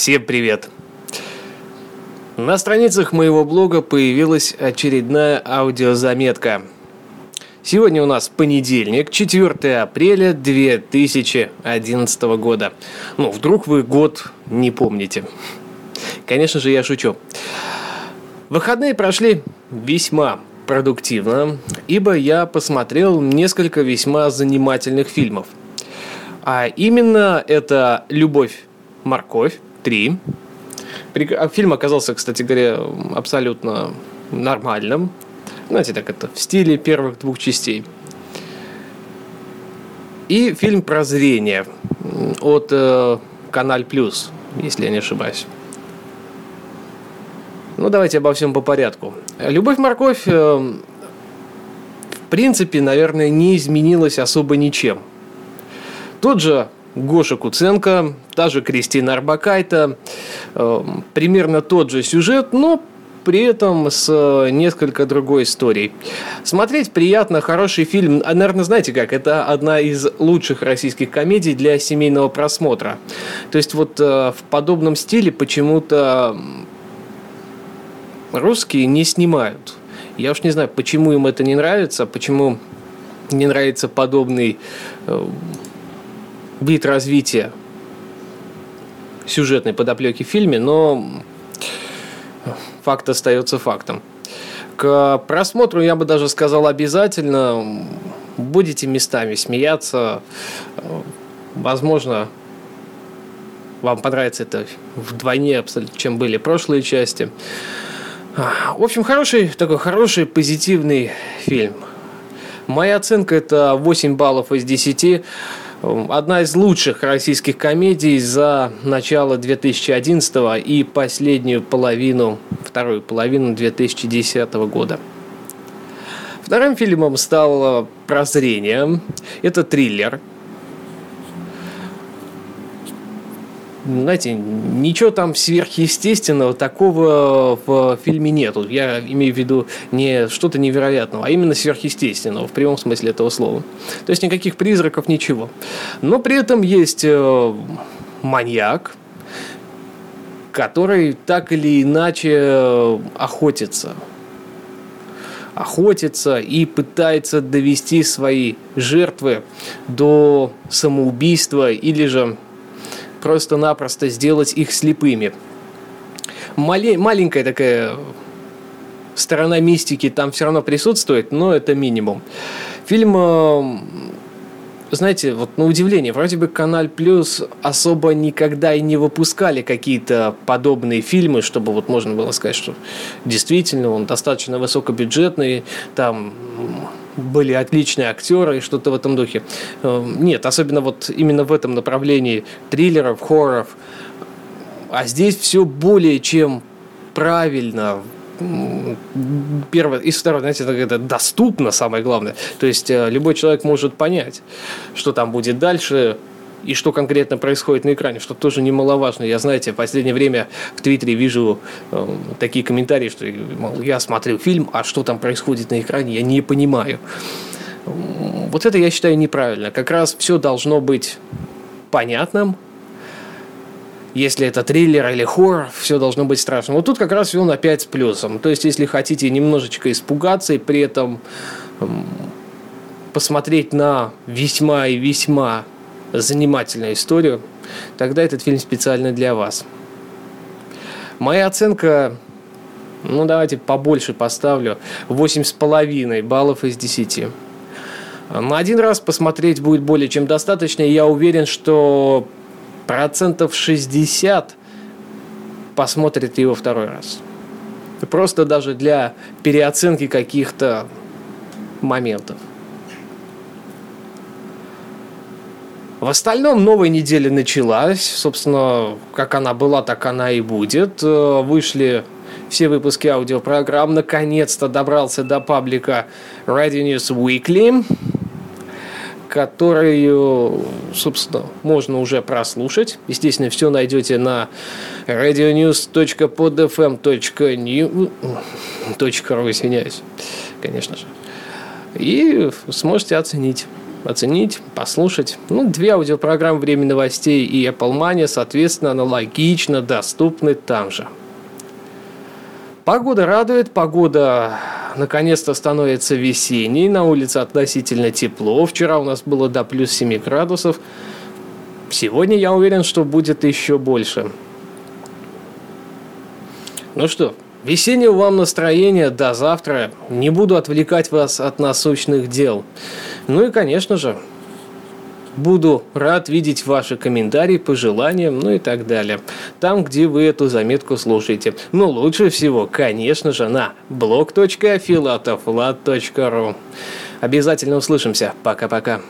Всем привет! На страницах моего блога появилась очередная аудиозаметка. Сегодня у нас понедельник, 4 апреля 2011 года. Ну, вдруг вы год не помните. Конечно же, я шучу. Выходные прошли весьма продуктивно, ибо я посмотрел несколько весьма занимательных фильмов. А именно это «Любовь, морковь», 3. А фильм оказался, кстати говоря, абсолютно нормальным. Знаете, так это в стиле первых двух частей. И фильм «Прозрение» от э, Каналь Плюс, если я не ошибаюсь. Ну, давайте обо всем по порядку. «Любовь-морковь» э, в принципе, наверное, не изменилась особо ничем. Тот же Гоша Куценко, та же Кристина Арбакайта, э, примерно тот же сюжет, но при этом с э, несколько другой историей. Смотреть приятно, хороший фильм. А, наверное, знаете как, это одна из лучших российских комедий для семейного просмотра. То есть вот э, в подобном стиле почему-то русские не снимают. Я уж не знаю, почему им это не нравится, почему не нравится подобный вид развития сюжетной подоплеки в фильме, но факт остается фактом. К просмотру я бы даже сказал обязательно. Будете местами смеяться. Возможно, вам понравится это вдвойне, чем были прошлые части. В общем, хороший, такой хороший, позитивный фильм. Моя оценка это 8 баллов из 10. Одна из лучших российских комедий за начало 2011 и последнюю половину, вторую половину 2010 года. Вторым фильмом стал «Прозрение». Это триллер – знаете, ничего там сверхъестественного такого в фильме нету. Я имею в виду не что-то невероятного, а именно сверхъестественного в прямом смысле этого слова. То есть никаких призраков, ничего. Но при этом есть э, маньяк, который так или иначе э, охотится охотится и пытается довести свои жертвы до самоубийства или же просто-напросто сделать их слепыми. Мале- маленькая такая сторона мистики там все равно присутствует, но это минимум. Фильм, э, знаете, вот на удивление, вроде бы Канал Плюс особо никогда и не выпускали какие-то подобные фильмы, чтобы вот можно было сказать, что действительно он достаточно высокобюджетный, там были отличные актеры и что-то в этом духе. Э, нет, особенно вот именно в этом направлении триллеров, хорроров. А здесь все более чем правильно, первое и второе, знаете, это, это доступно, самое главное. То есть э, любой человек может понять, что там будет дальше, и что конкретно происходит на экране, что тоже немаловажно. Я, знаете, в последнее время в Твиттере вижу э, такие комментарии, что мол, я смотрел фильм, а что там происходит на экране, я не понимаю. Вот это я считаю неправильно. Как раз все должно быть понятным, если это триллер или хоррор, все должно быть страшно. Вот тут как раз он опять с плюсом. То есть, если хотите немножечко испугаться и при этом посмотреть на весьма и весьма занимательную историю, тогда этот фильм специально для вас. Моя оценка, ну давайте побольше поставлю, 8,5 баллов из 10. На один раз посмотреть будет более чем достаточно, и я уверен, что процентов 60 посмотрит его второй раз. Просто даже для переоценки каких-то моментов. В остальном новая неделя началась. Собственно, как она была, так она и будет. Э, вышли все выпуски аудиопрограмм. Наконец-то добрался до паблика Radio News Weekly, который, собственно, можно уже прослушать. Естественно, все найдете на radionews.podfm.ru, извиняюсь, конечно же. И сможете оценить. Оценить, послушать. Ну, две аудиопрограммы «Время новостей» и Apple Money, соответственно, аналогично доступны там же. Погода радует, погода наконец-то становится весенней, на улице относительно тепло. Вчера у нас было до плюс 7 градусов. Сегодня я уверен, что будет еще больше. Ну что, весеннего вам настроения до завтра. Не буду отвлекать вас от насущных дел. Ну и, конечно же, Буду рад видеть ваши комментарии, пожелания, ну и так далее. Там, где вы эту заметку слушаете. Но лучше всего, конечно же, на blog.filatoflat.ru Обязательно услышимся. Пока-пока.